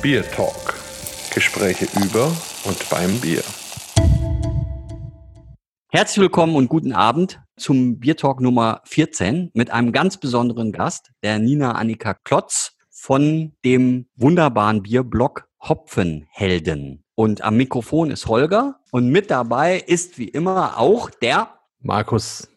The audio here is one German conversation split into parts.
Bier Talk. Gespräche über und beim Bier. Herzlich willkommen und guten Abend zum Bier Talk Nummer 14 mit einem ganz besonderen Gast, der Nina Annika Klotz von dem wunderbaren Bierblog Hopfenhelden. Und am Mikrofon ist Holger und mit dabei ist wie immer auch der Markus.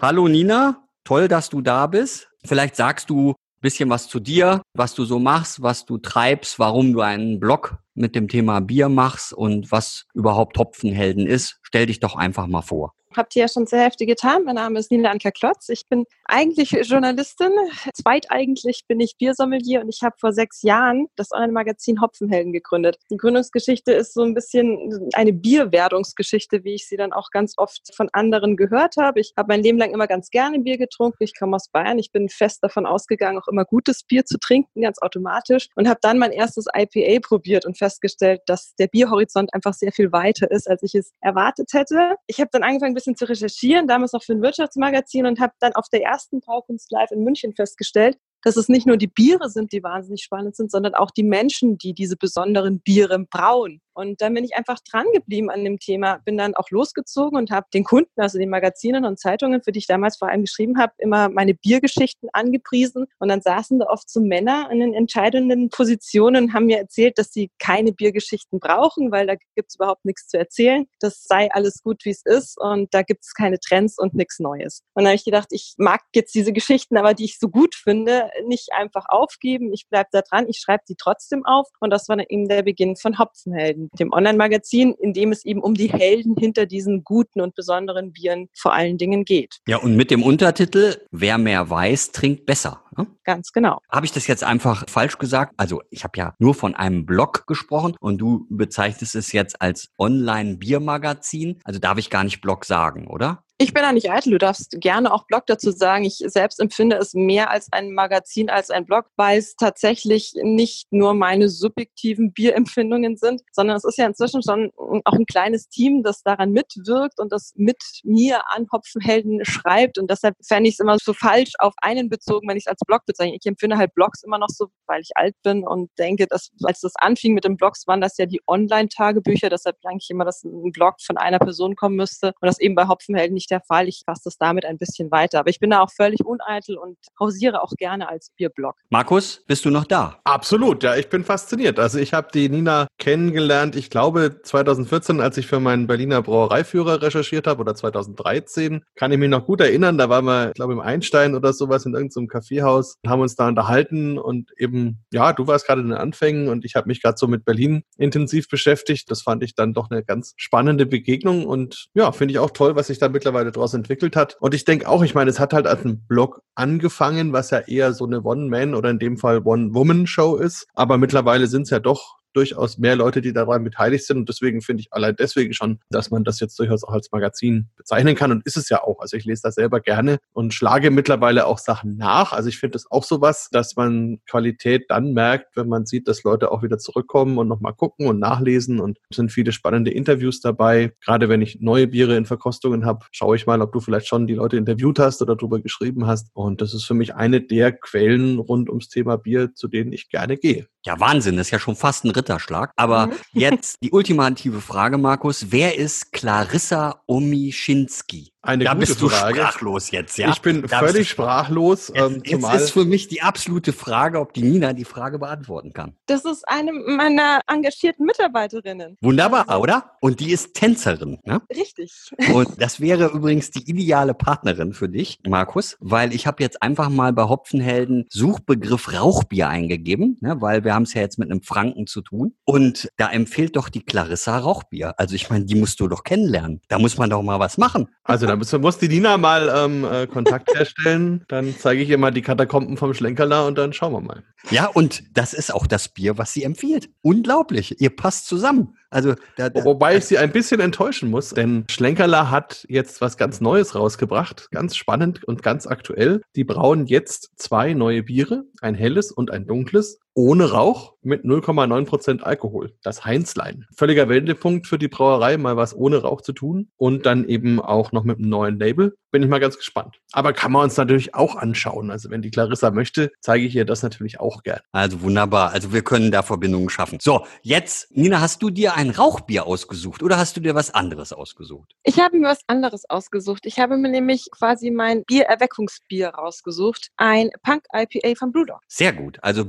Hallo Nina, toll, dass du da bist. Vielleicht sagst du bisschen was zu dir, was du so machst, was du treibst, warum du einen Blog mit dem Thema Bier machst und was überhaupt Hopfenhelden ist. Stell dich doch einfach mal vor habt ihr ja schon sehr heftig getan. Mein Name ist Nina Anka Klotz. Ich bin eigentlich Journalistin. Zweiteigentlich bin ich Biersommelier und ich habe vor sechs Jahren das Online-Magazin Hopfenhelden gegründet. Die Gründungsgeschichte ist so ein bisschen eine Bierwerdungsgeschichte, wie ich sie dann auch ganz oft von anderen gehört habe. Ich habe mein Leben lang immer ganz gerne Bier getrunken. Ich komme aus Bayern. Ich bin fest davon ausgegangen, auch immer gutes Bier zu trinken, ganz automatisch. Und habe dann mein erstes IPA probiert und festgestellt, dass der Bierhorizont einfach sehr viel weiter ist, als ich es erwartet hätte. Ich habe dann angefangen, bisschen zu recherchieren, damals noch für ein Wirtschaftsmagazin und habe dann auf der ersten Braukunst Live in München festgestellt, dass es nicht nur die Biere sind, die wahnsinnig spannend sind, sondern auch die Menschen, die diese besonderen Biere brauen. Und dann bin ich einfach dran geblieben an dem Thema, bin dann auch losgezogen und habe den Kunden, also den Magazinen und Zeitungen, für die ich damals vor allem geschrieben habe, immer meine Biergeschichten angepriesen. Und dann saßen da oft so Männer in den entscheidenden Positionen haben mir erzählt, dass sie keine Biergeschichten brauchen, weil da gibt es überhaupt nichts zu erzählen. Das sei alles gut, wie es ist und da gibt es keine Trends und nichts Neues. Und dann habe ich gedacht, ich mag jetzt diese Geschichten, aber die ich so gut finde, nicht einfach aufgeben. Ich bleibe da dran, ich schreibe die trotzdem auf. Und das war dann eben der Beginn von Hopfenhelden dem Online-Magazin, in dem es eben um die Helden hinter diesen guten und besonderen Bieren vor allen Dingen geht. Ja, und mit dem Untertitel, wer mehr weiß, trinkt besser. Ne? Ganz genau. Habe ich das jetzt einfach falsch gesagt? Also ich habe ja nur von einem Blog gesprochen und du bezeichnest es jetzt als Online-Biermagazin. Also darf ich gar nicht Blog sagen, oder? Ich bin da nicht eitel. Du darfst gerne auch Blog dazu sagen. Ich selbst empfinde es mehr als ein Magazin, als ein Blog, weil es tatsächlich nicht nur meine subjektiven Bierempfindungen sind, sondern es ist ja inzwischen schon auch ein kleines Team, das daran mitwirkt und das mit mir an Hopfenhelden schreibt. Und deshalb fände ich es immer so falsch auf einen bezogen, wenn ich es als Blog bezeichne. Ich empfinde halt Blogs immer noch so, weil ich alt bin und denke, dass als das anfing mit den Blogs, waren das ja die Online-Tagebücher. Deshalb denke ich immer, dass ein Blog von einer Person kommen müsste und das eben bei Hopfenhelden nicht nicht der Fall. Ich fasse das damit ein bisschen weiter. Aber ich bin da auch völlig uneitel und hausiere auch gerne als Bierblog. Markus, bist du noch da? Absolut, ja, ich bin fasziniert. Also ich habe die Nina kennengelernt, ich glaube 2014, als ich für meinen Berliner Brauereiführer recherchiert habe oder 2013, kann ich mich noch gut erinnern. Da waren wir, ich glaube, im Einstein oder sowas in irgendeinem Kaffeehaus, haben uns da unterhalten und eben, ja, du warst gerade in den Anfängen und ich habe mich gerade so mit Berlin intensiv beschäftigt. Das fand ich dann doch eine ganz spannende Begegnung und ja, finde ich auch toll, was sich da mittlerweile mittlerweile daraus entwickelt hat. Und ich denke auch, ich meine, es hat halt als ein Blog angefangen, was ja eher so eine One-Man oder in dem Fall One-Woman-Show ist. Aber mittlerweile sind es ja doch durchaus mehr Leute, die daran beteiligt sind. Und deswegen finde ich allein deswegen schon, dass man das jetzt durchaus auch als Magazin bezeichnen kann. Und ist es ja auch. Also ich lese das selber gerne und schlage mittlerweile auch Sachen nach. Also ich finde das auch sowas, dass man Qualität dann merkt, wenn man sieht, dass Leute auch wieder zurückkommen und nochmal gucken und nachlesen. Und es sind viele spannende Interviews dabei. Gerade wenn ich neue Biere in Verkostungen habe, schaue ich mal, ob du vielleicht schon die Leute interviewt hast oder darüber geschrieben hast. Und das ist für mich eine der Quellen rund ums Thema Bier, zu denen ich gerne gehe. Ja, Wahnsinn, das ist ja schon fast ein Ritterschlag. Aber mhm. jetzt die ultimative Frage, Markus. Wer ist Clarissa Omischinski? Eine da bist du Frage. sprachlos jetzt, ja? Ich bin da völlig sprachlos. Ähm, jetzt, jetzt ist für mich die absolute Frage, ob die Nina die Frage beantworten kann. Das ist eine meiner engagierten Mitarbeiterinnen. Wunderbar, also. oder? Und die ist Tänzerin, ne? Richtig. Und das wäre übrigens die ideale Partnerin für dich, Markus, weil ich habe jetzt einfach mal bei Hopfenhelden Suchbegriff Rauchbier eingegeben, ne? weil wir haben es ja jetzt mit einem Franken zu tun. Und da empfiehlt doch die Clarissa Rauchbier. Also ich meine, die musst du doch kennenlernen. Da muss man doch mal was machen. Also da muss die Nina mal ähm, äh, Kontakt herstellen. Dann zeige ich ihr mal die Katakomben vom Schlenkerler und dann schauen wir mal. Ja, und das ist auch das Bier, was sie empfiehlt. Unglaublich. Ihr passt zusammen. Also, da, da, Wobei ich sie ein bisschen enttäuschen muss, denn Schlenkerler hat jetzt was ganz Neues rausgebracht. Ganz spannend und ganz aktuell. Die brauen jetzt zwei neue Biere, ein helles und ein dunkles. Ohne Rauch mit 0,9% Alkohol. Das Heinzlein. Völliger Wendepunkt für die Brauerei, mal was ohne Rauch zu tun und dann eben auch noch mit einem neuen Label. Bin ich mal ganz gespannt. Aber kann man uns natürlich auch anschauen. Also wenn die Clarissa möchte, zeige ich ihr das natürlich auch gern. Also wunderbar. Also wir können da Verbindungen schaffen. So, jetzt, Nina, hast du dir ein Rauchbier ausgesucht oder hast du dir was anderes ausgesucht? Ich habe mir was anderes ausgesucht. Ich habe mir nämlich quasi mein Biererweckungsbier rausgesucht. Ein Punk IPA von Brewdog. Sehr gut. Also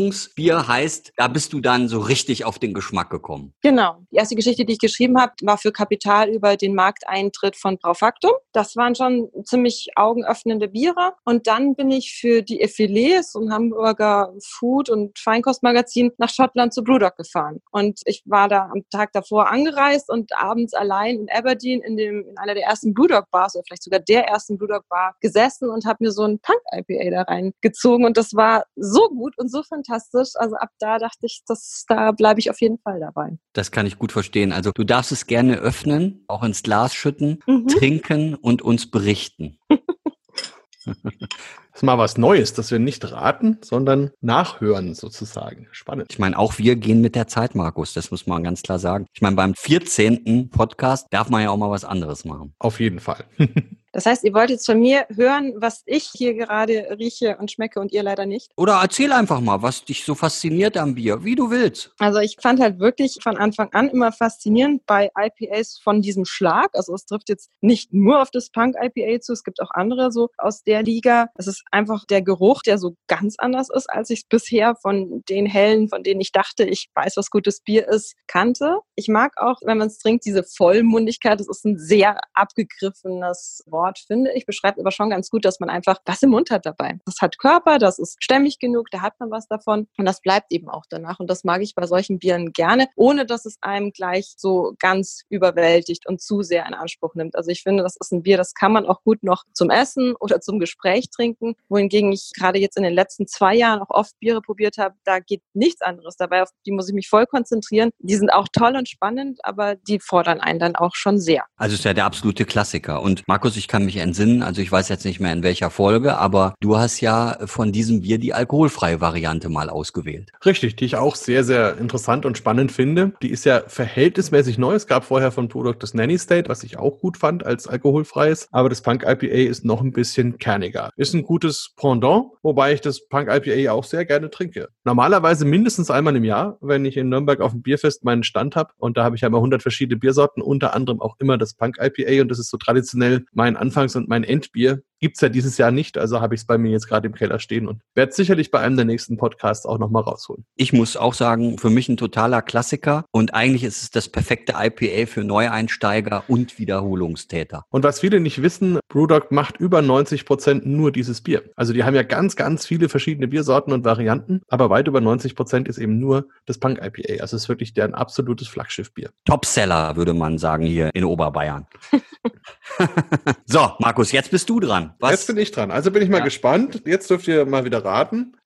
Biererweckungsbier heißt, da bist du dann so richtig auf den Geschmack gekommen. Genau. Die erste Geschichte, die ich geschrieben habe, war für Kapital über den Markteintritt von Braufaktum. Das waren schon ziemlich augenöffnende Biere. Und dann bin ich für die Effilés und Hamburger Food- und Feinkostmagazin nach Schottland zu Brewdog gefahren. Und ich war da am Tag davor angereist und abends allein in Aberdeen in, dem, in einer der ersten Brewdog-Bars oder vielleicht sogar der ersten Brewdog-Bar gesessen und habe mir so ein Punk-IPA da reingezogen. Und das war so gut und so fantastisch. Also ab da dachte ich, das, da bleibe ich auf jeden Fall dabei. Das kann ich gut verstehen. Also du darfst es gerne öffnen, auch ins Glas schütten, mhm. trinken und uns berichten. das ist mal was Neues, dass wir nicht raten, sondern nachhören sozusagen. Spannend. Ich meine, auch wir gehen mit der Zeit, Markus. Das muss man ganz klar sagen. Ich meine, beim 14. Podcast darf man ja auch mal was anderes machen. Auf jeden Fall. Das heißt, ihr wollt jetzt von mir hören, was ich hier gerade rieche und schmecke und ihr leider nicht? Oder erzähl einfach mal, was dich so fasziniert am Bier, wie du willst. Also ich fand halt wirklich von Anfang an immer faszinierend bei IPAs von diesem Schlag. Also es trifft jetzt nicht nur auf das Punk IPA zu, es gibt auch andere so aus der Liga. Es ist einfach der Geruch, der so ganz anders ist, als ich es bisher von den hellen, von denen ich dachte, ich weiß, was gutes Bier ist, kannte. Ich mag auch, wenn man es trinkt, diese Vollmundigkeit. Das ist ein sehr abgegriffenes Wort Wort, finde ich, beschreibt aber schon ganz gut, dass man einfach was im Mund hat dabei. Das hat Körper, das ist stämmig genug, da hat man was davon und das bleibt eben auch danach. Und das mag ich bei solchen Bieren gerne, ohne dass es einem gleich so ganz überwältigt und zu sehr in Anspruch nimmt. Also ich finde, das ist ein Bier, das kann man auch gut noch zum Essen oder zum Gespräch trinken, wohingegen ich gerade jetzt in den letzten zwei Jahren auch oft Biere probiert habe, da geht nichts anderes dabei, auf die muss ich mich voll konzentrieren. Die sind auch toll und spannend, aber die fordern einen dann auch schon sehr. Also ist ja der absolute Klassiker. Und Markus, ich kann mich entsinnen, also ich weiß jetzt nicht mehr in welcher Folge, aber du hast ja von diesem Bier die alkoholfreie Variante mal ausgewählt. Richtig, die ich auch sehr, sehr interessant und spannend finde. Die ist ja verhältnismäßig neu. Es gab vorher von Product das Nanny State, was ich auch gut fand als alkoholfreies, aber das Punk IPA ist noch ein bisschen kerniger. Ist ein gutes Pendant, wobei ich das Punk IPA auch sehr gerne trinke. Normalerweise mindestens einmal im Jahr, wenn ich in Nürnberg auf dem Bierfest meinen Stand habe und da habe ich ja immer 100 verschiedene Biersorten, unter anderem auch immer das Punk IPA und das ist so traditionell mein Anfangs- und mein Endbier gibt's ja dieses Jahr nicht, also habe ich es bei mir jetzt gerade im Keller stehen und werde sicherlich bei einem der nächsten Podcasts auch nochmal rausholen. Ich muss auch sagen, für mich ein totaler Klassiker und eigentlich ist es das perfekte IPA für Neueinsteiger und Wiederholungstäter. Und was viele nicht wissen, Brewdog macht über 90 Prozent nur dieses Bier. Also die haben ja ganz, ganz viele verschiedene Biersorten und Varianten, aber weit über 90 Prozent ist eben nur das Punk IPA. Also es ist wirklich deren absolutes Flaggschiffbier. Topseller, würde man sagen, hier in Oberbayern. so, Markus, jetzt bist du dran. Was? Jetzt bin ich dran. Also bin ich mal ja. gespannt. Jetzt dürft ihr mal wieder raten.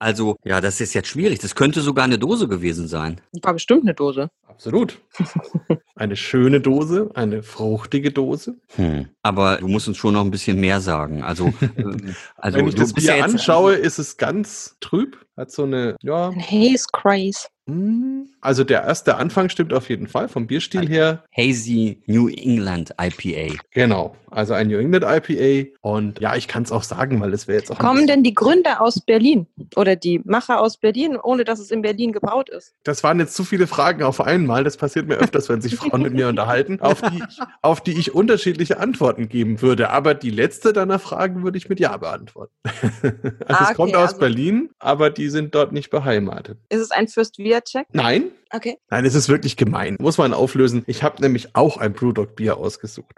Also, ja, das ist jetzt schwierig. Das könnte sogar eine Dose gewesen sein. War bestimmt eine Dose. Absolut. eine schöne Dose, eine fruchtige Dose. Hm. Aber du musst uns schon noch ein bisschen mehr sagen. Also, ähm, also wenn ich das Bier anschaue, ist es ganz trüb. Hat so eine, ja. Ein Haze Craze. Hm, also der erste Anfang stimmt auf jeden Fall vom Bierstil her. Hazy New England IPA. Genau, also ein New England IPA. Und ja, ich kann es auch sagen, weil es wäre jetzt auch. Kommen denn die Gründer aus Berlin oder die Macher aus Berlin, ohne dass es in Berlin gebraut ist? Das waren jetzt zu viele Fragen auf einmal. Das passiert mir öfters, wenn sich Frauen mit mir unterhalten, auf die, ich, auf die ich unterschiedliche Antworten geben würde. Aber die letzte deiner Fragen würde ich mit Ja beantworten. also ah, okay, es kommt aus also Berlin, aber die sind dort nicht beheimatet. Ist es ein Fürst Viacek? Nein. Okay. Nein, es ist wirklich gemein. Muss man auflösen. Ich habe nämlich auch ein Brewdog Bier ausgesucht.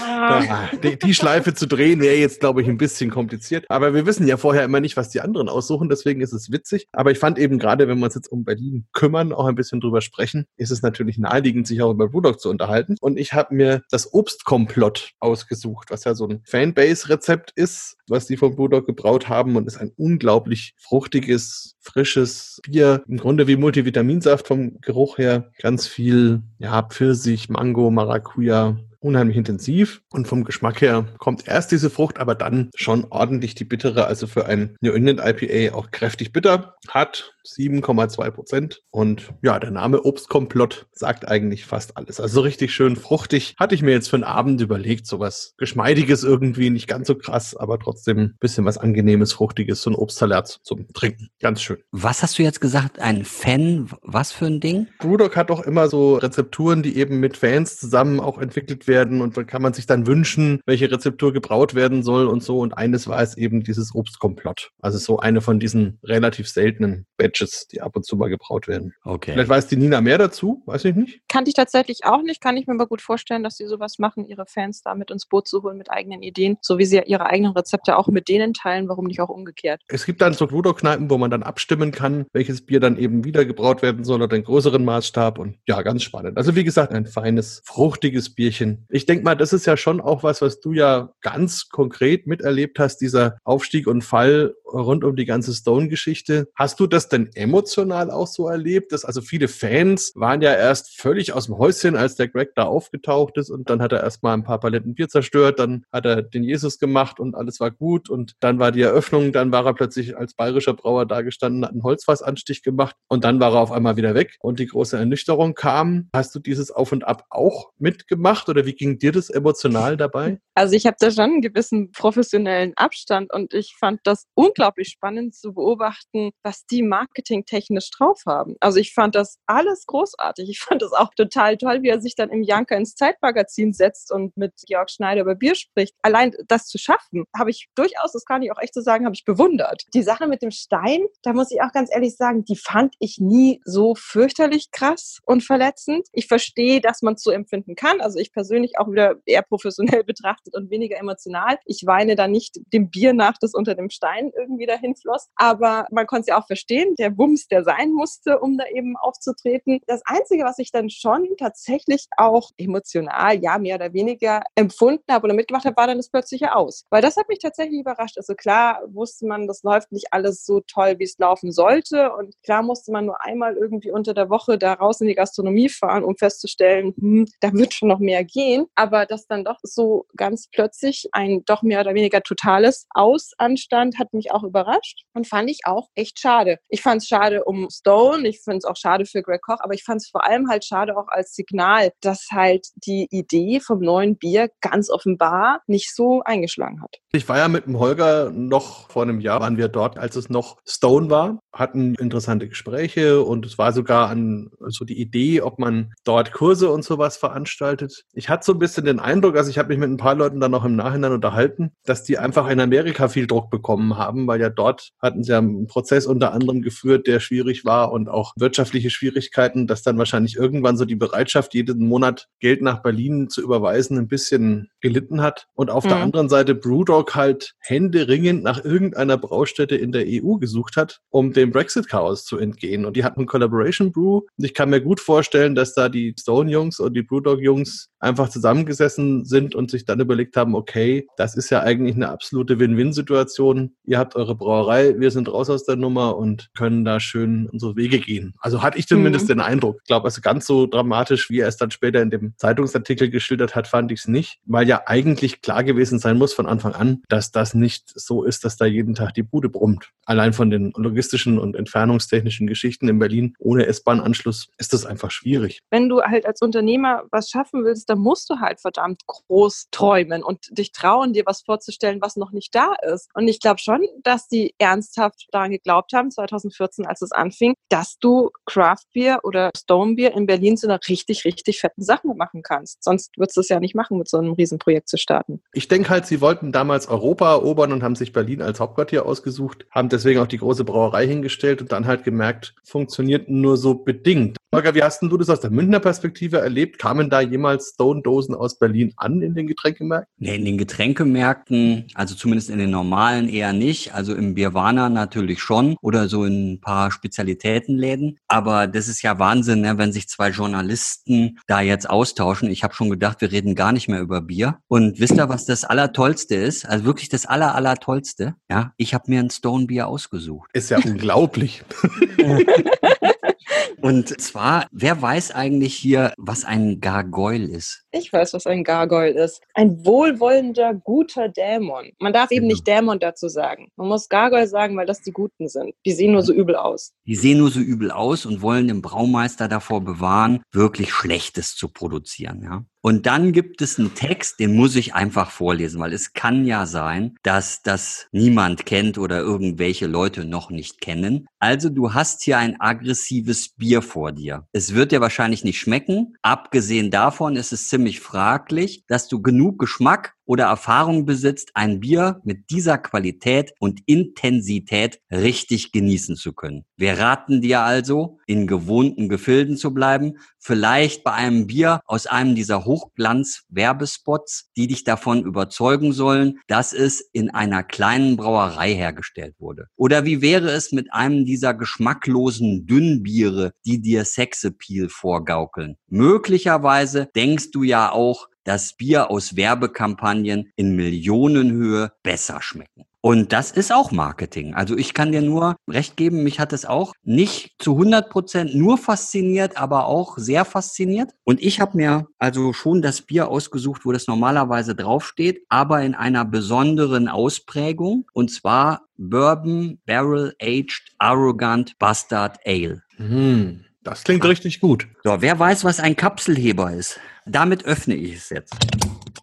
Ah. die, die, Schleife zu drehen wäre jetzt, glaube ich, ein bisschen kompliziert. Aber wir wissen ja vorher immer nicht, was die anderen aussuchen. Deswegen ist es witzig. Aber ich fand eben gerade, wenn wir uns jetzt um Berlin kümmern, auch ein bisschen drüber sprechen, ist es natürlich naheliegend, sich auch über Brewdog zu unterhalten. Und ich habe mir das Obstkomplott ausgesucht, was ja so ein Fanbase-Rezept ist, was die von Brewdog gebraut haben und ist ein unglaublich fruchtiges, frisches Bier. Im Grunde wie Multivitaminsaft vom Geruch her. Ganz viel, ja, Pfirsich, Mango, Maracuja, unheimlich intensiv und vom Geschmack her kommt erst diese Frucht, aber dann schon ordentlich die bittere, also für ein New England IPA auch kräftig bitter, hat 7,2 Prozent. Und ja, der Name Obstkomplott sagt eigentlich fast alles. Also richtig schön fruchtig. Hatte ich mir jetzt für einen Abend überlegt, sowas Geschmeidiges irgendwie, nicht ganz so krass, aber trotzdem ein bisschen was Angenehmes, Fruchtiges, so ein Obstsalat zum Trinken. Ganz schön. Was hast du jetzt gesagt? Ein Fan? Was für ein Ding? Brewdog hat doch immer so Rezepturen, die eben mit Fans zusammen auch entwickelt werden und da kann man sich dann wünschen, welche Rezeptur gebraut werden soll und so. Und eines war es eben dieses Obstkomplott. Also so eine von diesen relativ seltenen Batches, die ab und zu mal gebraut werden. Okay. Vielleicht weiß die Nina mehr dazu, weiß ich nicht. Kannte ich tatsächlich auch nicht, kann ich mir aber gut vorstellen, dass sie sowas machen, ihre Fans da mit ins Boot zu holen mit eigenen Ideen, so wie sie ja ihre eigenen Rezepte auch mit denen teilen, warum nicht auch umgekehrt. Es gibt dann so Ludo-Kneipen, wo man dann abstimmen kann, welches Bier dann eben wieder gebraut werden soll oder den größeren Maßstab und ja, ganz spannend. Also wie gesagt, ein feines, fruchtiges Bierchen. Ich denke mal, das ist ja schon auch was, was du ja ganz konkret miterlebt hast, dieser Aufstieg und Fall rund um die ganze Stone-Geschichte. Hast du das denn emotional auch so erlebt? Dass also viele Fans waren ja erst völlig aus dem Häuschen, als der Greg da aufgetaucht ist und dann hat er erstmal ein paar Paletten Bier zerstört, dann hat er den Jesus gemacht und alles war gut und dann war die Eröffnung, dann war er plötzlich als bayerischer Brauer dagestanden, hat einen Holzfassanstich gemacht und dann war er auf einmal wieder weg und die große Ernüchterung kam. Hast du dieses Auf und Ab auch mitgemacht oder wie ging dir das emotional dabei? Also ich habe da schon einen gewissen professionellen Abstand und ich fand das unglaublich spannend zu beobachten, was die marketingtechnisch drauf haben. Also ich fand das alles großartig. Ich fand das auch total toll, wie er sich dann im Janker ins Zeitmagazin setzt und mit Georg Schneider über Bier spricht. Allein das zu schaffen, habe ich durchaus, das kann ich auch echt so sagen, habe ich bewundert. Die Sache mit dem Stein, da muss ich auch ganz ehrlich sagen, die fand ich nie so fürchterlich krass und verletzend. Ich verstehe, dass man es so empfinden kann. Also ich persönlich auch wieder eher professionell betrachtet und weniger emotional. Ich weine da nicht dem Bier nach, das unter dem Stein irgendwie dahin floss. Aber man konnte es ja auch verstehen, der Wumms, der sein musste, um da eben aufzutreten. Das Einzige, was ich dann schon tatsächlich auch emotional, ja, mehr oder weniger empfunden habe oder mitgemacht habe, war dann das plötzliche Aus. Weil das hat mich tatsächlich überrascht. Also klar wusste man, das läuft nicht alles so toll, wie es laufen sollte. Und klar musste man nur einmal irgendwie unter der Woche da raus in die Gastronomie fahren, um festzustellen, hm, da wird schon noch mehr gehen. Aber das dann doch so ganz plötzlich ein doch mehr oder weniger totales Aus anstand, hat mich auch überrascht und fand ich auch echt schade. Fand es schade um Stone, ich finde es auch schade für Greg Koch, aber ich fand es vor allem halt schade auch als Signal, dass halt die Idee vom neuen Bier ganz offenbar nicht so eingeschlagen hat. Ich war ja mit dem Holger noch vor einem Jahr, waren wir dort, als es noch Stone war, hatten interessante Gespräche und es war sogar an so die Idee, ob man dort Kurse und sowas veranstaltet. Ich hatte so ein bisschen den Eindruck, also ich habe mich mit ein paar Leuten dann auch im Nachhinein unterhalten, dass die einfach in Amerika viel Druck bekommen haben, weil ja dort hatten sie ja einen Prozess unter anderem geführt, der schwierig war und auch wirtschaftliche Schwierigkeiten, dass dann wahrscheinlich irgendwann so die Bereitschaft, jeden Monat Geld nach Berlin zu überweisen, ein bisschen gelitten hat. Und auf mhm. der anderen Seite Brewdog halt händeringend nach irgendeiner Braustätte in der EU gesucht hat, um dem Brexit-Chaos zu entgehen. Und die hatten Collaboration Brew. Und ich kann mir gut vorstellen, dass da die Stone-Jungs und die Brewdog-Jungs einfach zusammengesessen sind und sich dann überlegt haben, okay, das ist ja eigentlich eine absolute Win-Win-Situation. Ihr habt eure Brauerei, wir sind raus aus der Nummer und können da schön unsere Wege gehen. Also hatte ich zumindest mhm. den Eindruck. Ich glaube, also ganz so dramatisch, wie er es dann später in dem Zeitungsartikel geschildert hat, fand ich es nicht, weil ja eigentlich klar gewesen sein muss von Anfang an, dass das nicht so ist, dass da jeden Tag die Bude brummt. Allein von den logistischen und entfernungstechnischen Geschichten in Berlin ohne S-Bahn-Anschluss ist das einfach schwierig. Wenn du halt als Unternehmer was schaffen willst, dann musst du halt verdammt groß träumen und dich trauen, dir was vorzustellen, was noch nicht da ist. Und ich glaube schon, dass die ernsthaft daran geglaubt haben, 2014, als es anfing, dass du Craft Beer oder Stone Beer in Berlin zu einer richtig, richtig fetten Sache machen kannst. Sonst würdest du es ja nicht machen, mit so einem Riesenprojekt zu starten. Ich denke halt, sie wollten damals Europa erobern und haben sich Berlin als Hauptquartier ausgesucht, haben deswegen auch die große Brauerei hingestellt und dann halt gemerkt, funktioniert nur so bedingt. Holger, wie hast denn du das aus der Münchner Perspektive erlebt? Kamen da jemals Stone-Dosen aus Berlin an in den Getränkemärkten? Nee, in den Getränkemärkten, also zumindest in den normalen eher nicht. Also im Birwana natürlich schon oder so in ein paar Spezialitätenläden. Aber das ist ja Wahnsinn, ne, wenn sich zwei Journalisten da jetzt austauschen. Ich habe schon gedacht, wir reden gar nicht mehr über Bier. Und wisst ihr, was das Allertollste ist? Also wirklich das Aller, Allertollste? Ja, ich habe mir ein Stone Bier ausgesucht. Ist ja unglaublich. Und zwar, wer weiß eigentlich hier, was ein Gargoyle ist? Ich weiß, was ein Gargoyle ist. Ein wohlwollender, guter Dämon. Man darf eben Genau. nicht Dämon dazu sagen. Man muss Gargoyle sagen, weil das die Guten sind. Die sehen nur so übel aus. Die sehen nur so übel aus und wollen den Braumeister davor bewahren, wirklich Schlechtes zu produzieren, ja. Und dann gibt es einen Text, den muss ich einfach vorlesen, weil es kann ja sein, dass das niemand kennt oder irgendwelche Leute noch nicht kennen. Also du hast hier ein aggressives Bier vor dir. Es wird dir wahrscheinlich nicht schmecken. Abgesehen davon ist es ziemlich fraglich, dass du genug Geschmack oder Erfahrung besitzt, ein Bier mit dieser Qualität und Intensität richtig genießen zu können. Wir raten dir also, in gewohnten Gefilden zu bleiben, vielleicht bei einem Bier aus einem dieser Hochglanz-Werbespots, die dich davon überzeugen sollen, dass es in einer kleinen Brauerei hergestellt wurde. Oder wie wäre es mit einem dieser geschmacklosen Dünnbiere, die dir Sexappeal vorgaukeln? Möglicherweise denkst du ja auch, dass Bier aus Werbekampagnen in Millionenhöhe besser schmecken. Und das ist auch Marketing. Also ich kann dir nur recht geben, mich hat es auch nicht zu 100 Prozent nur fasziniert, aber auch sehr fasziniert. Und ich habe mir also schon das Bier ausgesucht, wo das normalerweise draufsteht, aber in einer besonderen Ausprägung. Und zwar Bourbon Barrel Aged Arrogant Bastard Ale. Hm, das klingt richtig gut. So, wer weiß, was ein Kapselheber ist? Damit öffne ich es jetzt.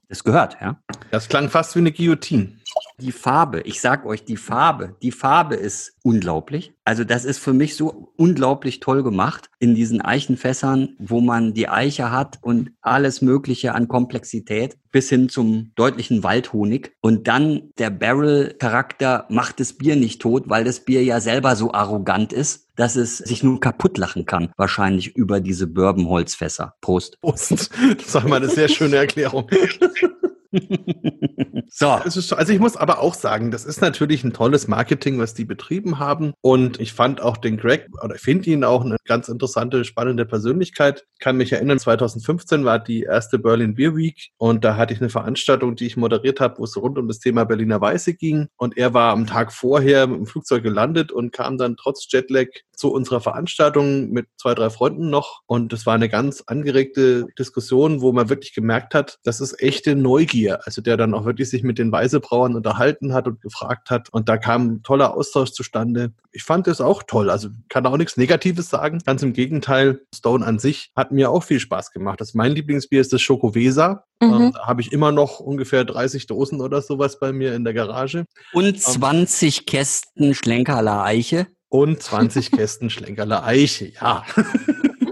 Das gehört, ja? Das klang fast wie eine Guillotine. Die Farbe, ich sag euch, die Farbe, die Farbe ist unglaublich. Also das ist für mich so unglaublich toll gemacht in diesen Eichenfässern, wo man die Eiche hat und alles Mögliche an Komplexität bis hin zum deutlichen Waldhonig. Und dann der Barrel-Charakter macht das Bier nicht tot, weil das Bier ja selber so arrogant ist, dass es sich nur kaputt lachen kann, wahrscheinlich über diese Bourbonholzfässer. Prost. Prost. Das war mal eine sehr schöne Erklärung. So, ist, also ich muss aber auch sagen, das ist natürlich ein tolles Marketing, was die betrieben haben. Und ich fand auch den Greg, oder ich finde ihn auch eine ganz interessante, spannende Persönlichkeit. Ich kann mich erinnern, 2015 war die erste Berlin Beer Week und da hatte ich eine Veranstaltung, die ich moderiert habe, wo es rund um das Thema Berliner Weiße ging. Und er war am Tag vorher mit dem Flugzeug gelandet und kam dann trotz Jetlag zu unserer Veranstaltung mit zwei, drei Freunden noch. Und das war eine ganz angeregte Diskussion, wo man wirklich gemerkt hat, das ist echte Neugier. Also der dann auch wirklich sich mit den Weisebrauern unterhalten hat und gefragt hat. Und da kam ein toller Austausch zustande. Ich fand das auch toll. Also kann auch nichts Negatives sagen. Ganz im Gegenteil, Stone an sich hat mir auch viel Spaß gemacht. Das mein Lieblingsbier ist das Schokowesa. Mhm. Ähm, Da habe ich immer noch ungefähr 30 Dosen oder sowas bei mir in der Garage. und 20 Kästen Schlenkerler Eiche. Und 20 Kästen Schlenkerler Eiche, ja.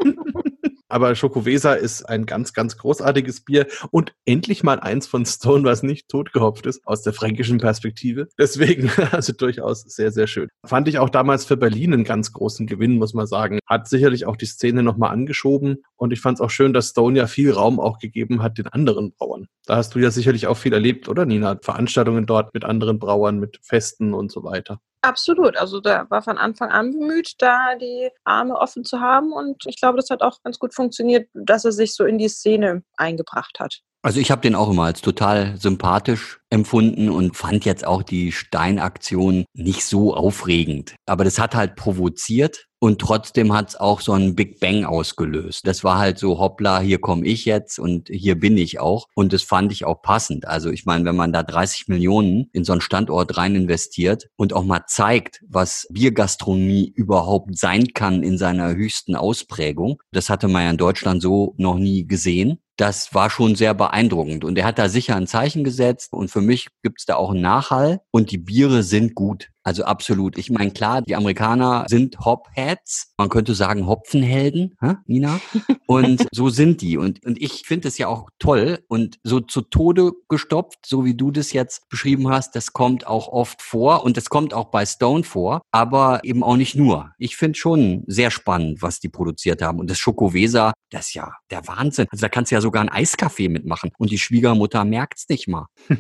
Aber Schokowesa ist ein ganz, ganz großartiges Bier und endlich mal eins von Stone, was nicht totgehopft ist, aus der fränkischen Perspektive. Deswegen, also durchaus sehr, sehr schön. Fand ich auch damals für Berlin einen ganz großen Gewinn, muss man sagen. Hat sicherlich auch die Szene nochmal angeschoben und ich fand es auch schön, dass Stone ja viel Raum auch gegeben hat den anderen Brauern. Da hast du ja sicherlich auch viel erlebt, oder Nina? Veranstaltungen dort mit anderen Brauern, mit Festen und so weiter. Absolut. Also da war von Anfang an bemüht, da die Arme offen zu haben. Und ich glaube, das hat auch ganz gut funktioniert, dass er sich so in die Szene eingebracht hat. Also ich habe den auch immer als total sympathisch empfunden und fand jetzt auch die Steinaktion nicht so aufregend. Aber das hat halt provoziert und trotzdem hat es auch so einen Big Bang ausgelöst. Das war halt so, hoppla, hier komme ich jetzt und hier bin ich auch. Und das fand ich auch passend. Also ich meine, wenn man da 30 Millionen in so einen Standort rein investiert und auch mal zeigt, was Biergastronomie überhaupt sein kann in seiner höchsten Ausprägung, das hatte man ja in Deutschland so noch nie gesehen das war schon sehr beeindruckend. Und er hat da sicher ein Zeichen gesetzt. Und für mich gibt's da auch einen Nachhall. Und die Biere sind gut. Also absolut. Ich meine, klar, die Amerikaner sind Hopheads. Man könnte sagen Hopfenhelden, hä, Nina? Und so sind die. Und, und ich finde es ja auch toll und so zu Tode gestopft, so wie du das jetzt beschrieben hast, das kommt auch oft vor und das kommt auch bei Stone vor, aber eben auch nicht nur. Ich finde schon sehr spannend, was die produziert haben. Und das Schokowesa, das ist ja der Wahnsinn. Also da kannst du ja sogar einen Eiskaffee mitmachen und die Schwiegermutter merkt's nicht mal.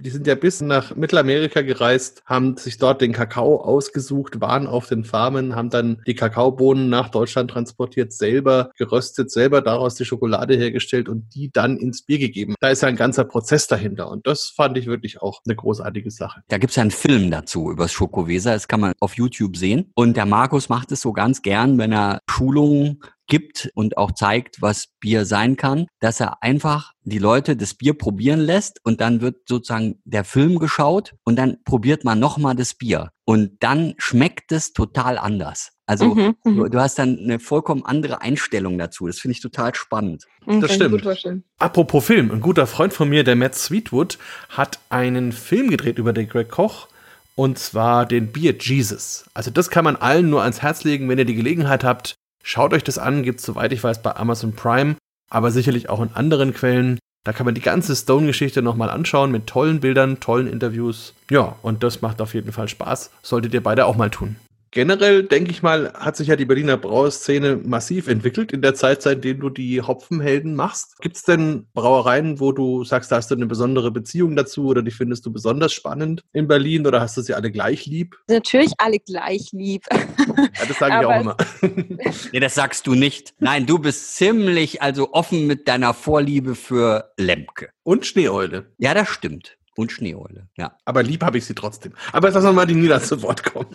Die sind ja bis nach Mittelamerika gereist, haben sich dort den Kakao ausgesucht, waren auf den Farmen, haben dann die Kakaobohnen nach Deutschland transportiert, selber geröstet, selber daraus die Schokolade hergestellt und die dann ins Bier gegeben. Da ist ja ein ganzer Prozess dahinter und das fand ich wirklich auch eine großartige Sache. Da gibt es ja einen Film dazu über das Schokoweser, das kann man auf YouTube sehen. Und der Markus macht es so ganz gern, wenn er Schulungen gibt und auch zeigt, was Bier sein kann, dass er einfach die Leute das Bier probieren lässt und dann wird sozusagen der Film geschaut und dann probiert man nochmal das Bier und dann schmeckt es total anders. Also mhm, du, mhm. du, hast dann eine vollkommen andere Einstellung dazu. Das finde ich total spannend. Mhm, das stimmt. Apropos Film, ein guter Freund von mir, der Matt Sweetwood, hat einen Film gedreht über den Greg Koch und zwar den Beer Jesus. Also das kann man allen nur ans Herz legen, wenn ihr die Gelegenheit habt, Schaut euch das an, gibt es soweit ich weiß bei Amazon Prime, aber sicherlich auch in anderen Quellen. Da kann man die ganze Stone-Geschichte nochmal anschauen mit tollen Bildern, tollen Interviews. Ja, und das macht auf jeden Fall Spaß. Solltet ihr beide auch mal tun. Generell, denke ich mal, hat sich ja die Berliner Brauerszene massiv entwickelt in der Zeit, seitdem du die Hopfenhelden machst. Gibt es denn Brauereien, wo du sagst, da hast du eine besondere Beziehung dazu oder die findest du besonders spannend in Berlin oder hast du sie alle gleich lieb? Natürlich alle gleich lieb. Ja, das sage ich auch immer. nee, das sagst du nicht. Nein, du bist ziemlich also offen mit deiner Vorliebe für Lemke. Und Schneeeule. Ja, das stimmt. Und Schneeeule, ja. Aber lieb habe ich sie trotzdem. Aber jetzt lassen wir mal die Nina zu Wort kommen.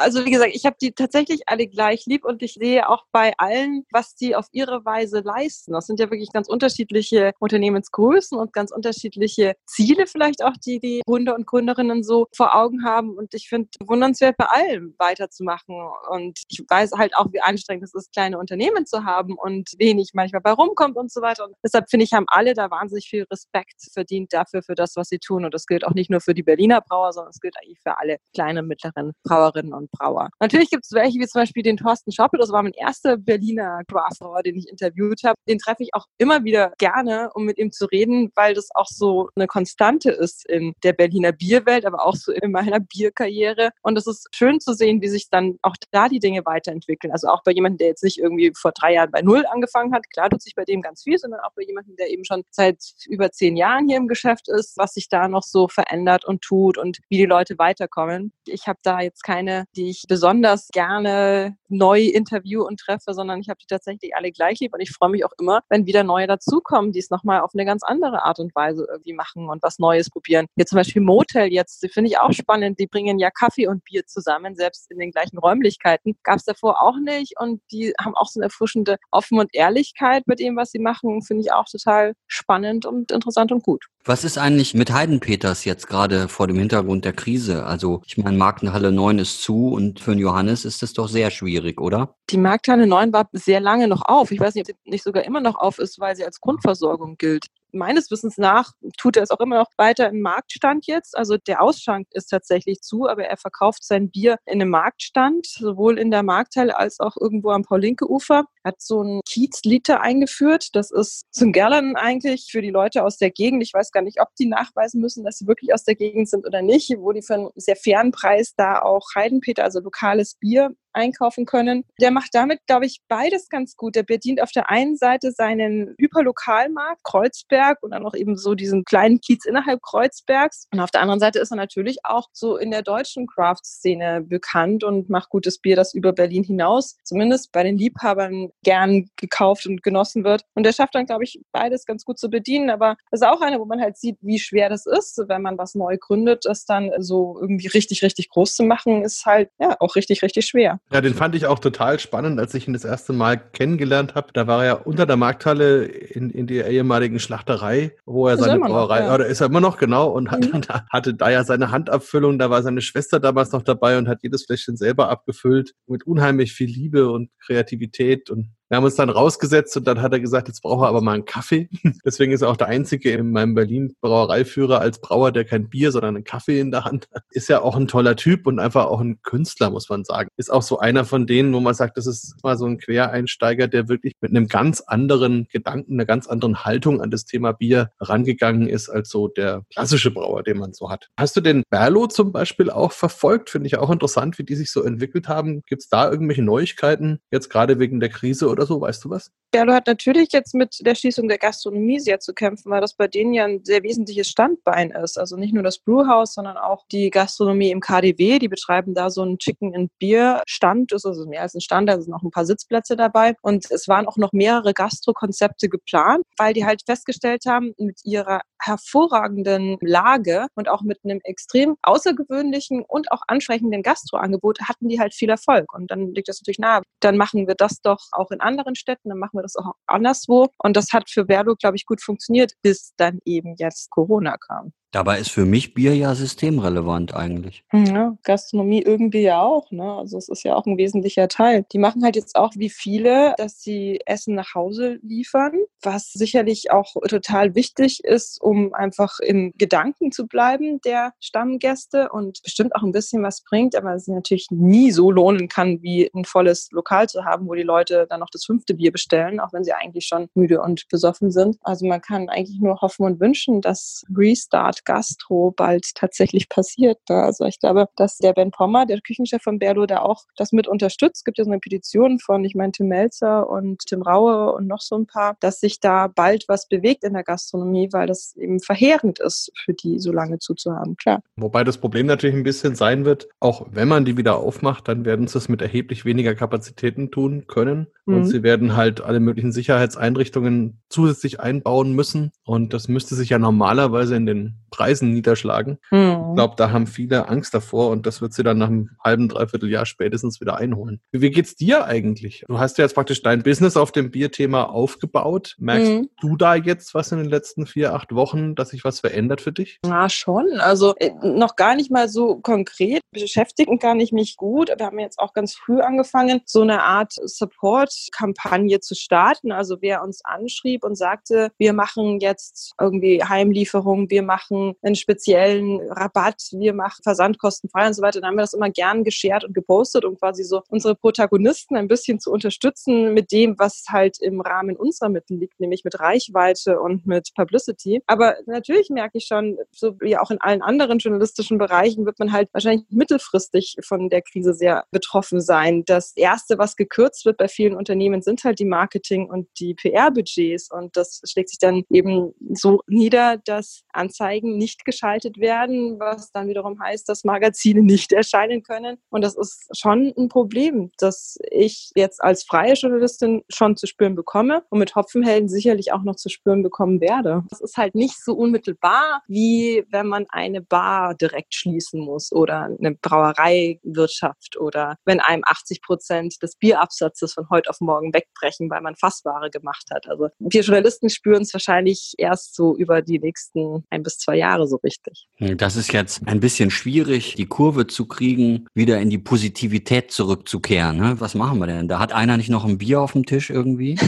Also wie gesagt, ich habe die tatsächlich alle gleich lieb und ich sehe auch bei allen, was die auf ihre Weise leisten. Das sind ja wirklich ganz unterschiedliche Unternehmensgrößen und ganz unterschiedliche Ziele vielleicht auch, die die Gründer und Gründerinnen so vor Augen haben. Und ich finde wundernswert bei allem weiterzumachen. Und ich weiß halt auch, wie anstrengend es ist, kleine Unternehmen zu haben und wenig manchmal bei rumkommt und so weiter. Und deshalb finde ich, haben alle da wahnsinnig viel Respekt verdient dafür, für das, was sie tun. Und das gilt auch nicht nur für die Berliner Brauer, sondern es gilt eigentlich für alle kleinen und mittleren Brauerinnen und Brauer. Natürlich gibt es welche, wie zum Beispiel den Thorsten Schoppel, das war mein erster Berliner Craftbrauer, den ich interviewt habe. Den treffe ich auch immer wieder gerne, um mit ihm zu reden, weil das auch so eine Konstante ist in der Berliner Bierwelt, aber auch so in meiner Bierkarriere. Und es ist schön zu sehen, wie sich dann auch da die Dinge weiterentwickeln. Also auch bei jemandem, der jetzt nicht irgendwie vor drei Jahren bei Null angefangen hat. Klar tut sich bei dem ganz viel, sondern auch bei jemandem, der eben schon seit über zehn Jahren hier im Geschäft ist, was sich da noch so verändert und tut und wie die Leute weiterkommen. Ich habe da jetzt keine, die ich besonders gerne neu interview und treffe, sondern ich habe die tatsächlich alle gleich lieb und ich freue mich auch immer, wenn wieder neue dazukommen, die es nochmal auf eine ganz andere Art und Weise irgendwie machen und was Neues probieren. Hier zum Beispiel Motel jetzt, die finde ich auch spannend, die bringen ja Kaffee und Bier zusammen, selbst in den gleichen Räumlichkeiten. Gab es davor auch nicht und die haben auch so eine erfrischende Offen und Ehrlichkeit bei dem, was sie machen, finde ich auch total spannend und interessant und gut. Was ist eigentlich mit Heidenpeters jetzt gerade vor dem Hintergrund der Krise? Also ich meine, Markenhalle 9 ist zu und für den Johannes ist das doch sehr schwierig, oder? Die Markthalle 9 war sehr lange noch auf. Ich weiß nicht, ob sie nicht sogar immer noch auf ist, weil sie als Grundversorgung gilt meines Wissens nach tut er es auch immer noch weiter im Marktstand jetzt. Also der Ausschank ist tatsächlich zu, aber er verkauft sein Bier in einem Marktstand, sowohl in der Markthalle als auch irgendwo am Paul-Linke-Ufer. Hat so ein Kiez-Liter eingeführt. Das ist zum Gerlern eigentlich für die Leute aus der Gegend. Ich weiß gar nicht, ob die nachweisen müssen, dass sie wirklich aus der Gegend sind oder nicht, wo die für einen sehr fairen Preis da auch Heidenpeter, also lokales Bier, einkaufen können. Der macht damit, glaube ich, beides ganz gut. Der bedient auf der einen Seite seinen Hyperlokalmarkt Kreuzberg und dann auch eben so diesen kleinen Kiez innerhalb Kreuzbergs. Und auf der anderen Seite ist er natürlich auch so in der deutschen Craft-Szene bekannt und macht gutes Bier, das über Berlin hinaus, zumindest bei den Liebhabern, gern gekauft und genossen wird. Und der schafft dann, glaube ich, beides ganz gut zu bedienen. Aber das ist auch eine, wo man halt sieht, wie schwer das ist, wenn man was neu gründet, das dann so irgendwie richtig, richtig groß zu machen, ist halt ja auch richtig, richtig schwer. Ja, den fand ich auch total spannend, als ich ihn das erste Mal kennengelernt habe. Da war er unter der Markthalle in, in der ehemaligen Schlachterei, wo er ist seine Brauerei, noch, ja. oder ist er immer noch genau, und hat, mhm. hatte da ja seine Handabfüllung. Da war seine Schwester damals noch dabei und hat jedes Fläschchen selber abgefüllt mit unheimlich viel Liebe und Kreativität und wir haben uns dann rausgesetzt und dann hat er gesagt, jetzt braucht er aber mal einen Kaffee. Deswegen ist er auch der Einzige in meinem Berlin Brauereiführer als Brauer, der kein Bier, sondern einen Kaffee in der Hand hat. Ist ja auch ein toller Typ und einfach auch ein Künstler, muss man sagen. Ist auch so einer von denen, wo man sagt, das ist mal so ein Quereinsteiger, der wirklich mit einem ganz anderen Gedanken, einer ganz anderen Haltung an das Thema Bier rangegangen ist, als so der klassische Brauer, den man so hat. Hast du den Berlo zum Beispiel auch verfolgt? Finde ich auch interessant, wie die sich so entwickelt haben. Gibt es da irgendwelche Neuigkeiten, jetzt gerade wegen der Krise oder oder so, weißt du was? Berlo hat natürlich jetzt mit der Schließung der Gastronomie sehr zu kämpfen, weil das bei denen ja ein sehr wesentliches Standbein ist. Also nicht nur das Brewhouse, sondern auch die Gastronomie im KDW. Die betreiben da so einen Chicken and Beer Stand. Das ist also mehr als ein Stand, da sind noch ein paar Sitzplätze dabei. Und es waren auch noch mehrere Gastrokonzepte geplant, weil die halt festgestellt haben, mit ihrer hervorragenden Lage und auch mit einem extrem außergewöhnlichen und auch ansprechenden Gastroangebot hatten die halt viel Erfolg. Und dann liegt das natürlich nahe. Dann machen wir das doch auch in anderen Städten, dann machen wir das auch anderswo. Und das hat für Verlo, glaube ich, gut funktioniert, bis dann eben jetzt Corona kam. Dabei ist für mich Bier ja systemrelevant eigentlich. Ja, Gastronomie irgendwie ja auch. Ne? Also es ist ja auch ein wesentlicher Teil. Die machen halt jetzt auch wie viele, dass sie Essen nach Hause liefern, was sicherlich auch total wichtig ist, um einfach im Gedanken zu bleiben der Stammgäste und bestimmt auch ein bisschen was bringt, aber es natürlich nie so lohnen kann, wie ein volles Lokal zu haben, wo die Leute dann noch das fünfte Bier bestellen, auch wenn sie eigentlich schon müde und besoffen sind. Also man kann eigentlich nur hoffen und wünschen, dass Restart Gastro bald tatsächlich passiert. Ne? Also ich glaube, dass der Ben Pommer, der Küchenchef von Berlo, da auch das mit unterstützt. Es gibt ja so eine Petition von, ich meine, Tim Melzer und Tim Raue und noch so ein paar, dass sich da bald was bewegt in der Gastronomie, weil das eben verheerend ist, für die so lange zuzuhaben, klar. Wobei das Problem natürlich ein bisschen sein wird, auch wenn man die wieder aufmacht, dann werden sie es mit erheblich weniger Kapazitäten tun können. Mhm. Und sie werden halt alle möglichen Sicherheitseinrichtungen zusätzlich einbauen müssen. Und das müsste sich ja normalerweise in den Preisen niederschlagen. Mhm. Ich glaube, da haben viele Angst davor und das wird sie dann nach einem halben, dreiviertel Jahr spätestens wieder einholen. Wie geht's dir eigentlich? Du hast ja jetzt praktisch dein Business auf dem Bierthema aufgebaut. Merkst mhm. du da jetzt was in den letzten vier, acht Wochen, dass sich was verändert für dich? Ja, schon. Also äh, noch gar nicht mal so konkret. Beschäftigen kann ich mich gut. Wir haben jetzt auch ganz früh angefangen, so eine Art Support-Kampagne zu starten. Also wer uns anschrieb und sagte, wir machen jetzt irgendwie Heimlieferung, wir machen machen einen speziellen Rabatt, wir machen versandkostenfrei und so weiter. Dann haben wir das immer gern geshared und gepostet, um quasi so unsere Protagonisten ein bisschen zu unterstützen mit dem, was halt im Rahmen unserer Mittel liegt, nämlich mit Reichweite und mit Publicity. Aber natürlich merke ich schon, so wie auch in allen anderen journalistischen Bereichen, wird man halt wahrscheinlich mittelfristig von der Krise sehr betroffen sein. Das Erste, was gekürzt wird bei vielen Unternehmen, sind halt die Marketing- und die PR-Budgets. Und das schlägt sich dann eben so nieder, dass Anzeigen Anzeigen nicht geschaltet werden, was dann wiederum heißt, dass Magazine nicht erscheinen können. Und das ist schon ein Problem, das ich jetzt als freie Journalistin schon zu spüren bekomme und mit Hopfenhelden sicherlich auch noch zu spüren bekommen werde. Das ist halt nicht so unmittelbar, wie wenn man eine Bar direkt schließen muss oder eine Brauereiwirtschaft oder wenn einem 80 Prozent des Bierabsatzes von heute auf morgen wegbrechen, weil man Fassware gemacht hat. Also wir Journalisten spüren es wahrscheinlich erst so über die nächsten ein bis zwei Jahre so richtig. Das ist jetzt ein bisschen schwierig, die Kurve zu kriegen, wieder in die Positivität zurückzukehren. Ne? Was machen wir denn? Da hat einer nicht noch ein Bier auf dem Tisch irgendwie?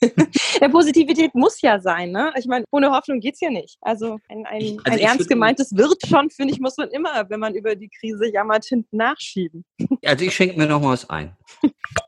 ja, Positivität muss ja sein. Ne? Ich meine, ohne Hoffnung geht es ja nicht. Also ein, ein, ich, also ein ernst gemeintes wird schon, finde ich, muss man immer, wenn man über die Krise jammert, hinten nachschieben. Also ich schenke mir noch mal was ein.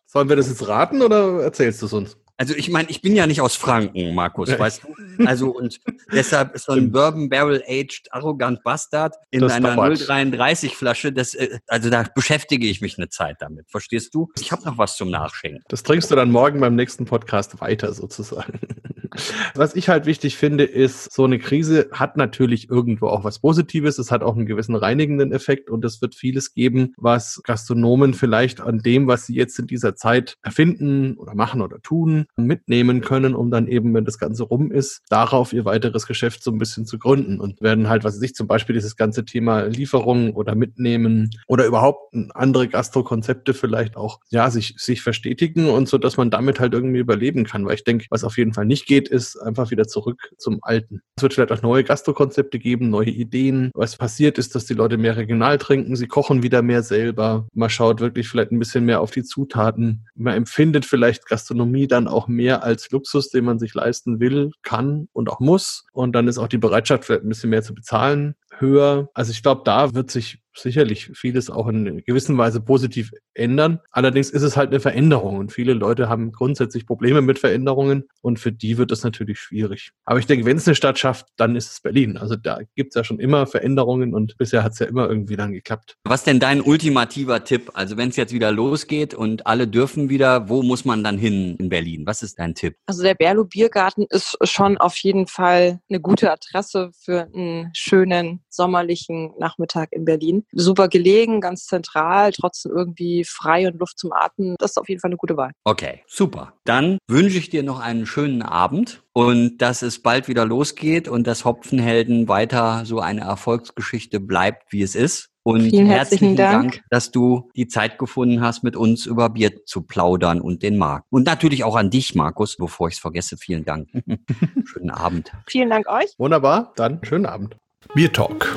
Sollen wir das jetzt raten oder erzählst du es uns? Also ich meine, ich bin ja nicht aus Franken, Markus, ja. weißt du? Also und deshalb ist so ein Bourbon Barrel Aged Arrogant Bastard in das einer 033 Flasche, das äh, also da beschäftige ich mich eine Zeit damit, verstehst du? Ich habe noch was zum Nachschenken. Das trinkst du dann morgen beim nächsten Podcast weiter sozusagen. Was ich halt wichtig finde, ist, so eine Krise hat natürlich irgendwo auch was Positives. Es hat auch einen gewissen reinigenden Effekt und es wird vieles geben, was Gastronomen vielleicht an dem, was sie jetzt in dieser Zeit erfinden oder machen oder tun, mitnehmen können, um dann eben, wenn das Ganze rum ist, darauf ihr weiteres Geschäft so ein bisschen zu gründen und werden halt, was weiß ich, zum Beispiel dieses ganze Thema Lieferung oder Mitnehmen oder überhaupt andere Gastrokonzepte vielleicht auch, ja, sich, sich verstetigen und so, dass man damit halt irgendwie überleben kann, weil ich denke, was auf jeden Fall nicht geht, ist einfach wieder zurück zum Alten. Es wird vielleicht auch neue Gastrokonzepte geben, neue Ideen. Was passiert ist, dass die Leute mehr regional trinken, sie kochen wieder mehr selber. Man schaut wirklich vielleicht ein bisschen mehr auf die Zutaten. Man empfindet vielleicht Gastronomie dann auch mehr als Luxus, den man sich leisten will, kann und auch muss. Und dann ist auch die Bereitschaft vielleicht ein bisschen mehr zu bezahlen höher. Also ich glaube, da wird sich sicherlich vieles auch in gewisser Weise positiv ändern. Allerdings ist es halt eine Veränderung und viele Leute haben grundsätzlich Probleme mit Veränderungen und für die wird das natürlich schwierig. Aber ich denke, wenn es eine Stadt schafft, dann ist es Berlin. Also da gibt es ja schon immer Veränderungen und bisher hat es ja immer irgendwie dann geklappt. Was denn dein ultimativer Tipp? Also wenn es jetzt wieder losgeht und alle dürfen wieder, wo muss man dann hin in Berlin? Was ist dein Tipp? Also der Berlo Biergarten ist schon auf jeden Fall eine gute Adresse für einen schönen sommerlichen Nachmittag in Berlin. Super gelegen, ganz zentral, trotzdem irgendwie frei und Luft zum Atmen. Das ist auf jeden Fall eine gute Wahl. Okay, super. Dann wünsche ich dir noch einen schönen Abend und dass es bald wieder losgeht und dass Hopfenhelden weiter so eine Erfolgsgeschichte bleibt, wie es ist. Und Vielen herzlichen Dank. Dank. dass du die Zeit gefunden hast, mit uns über Bier zu plaudern und den Markt. Und natürlich auch an dich, Markus, bevor ich es vergesse. Vielen Dank. Schönen Abend. Vielen Dank euch. Wunderbar, dann schönen Abend. Bier Talk,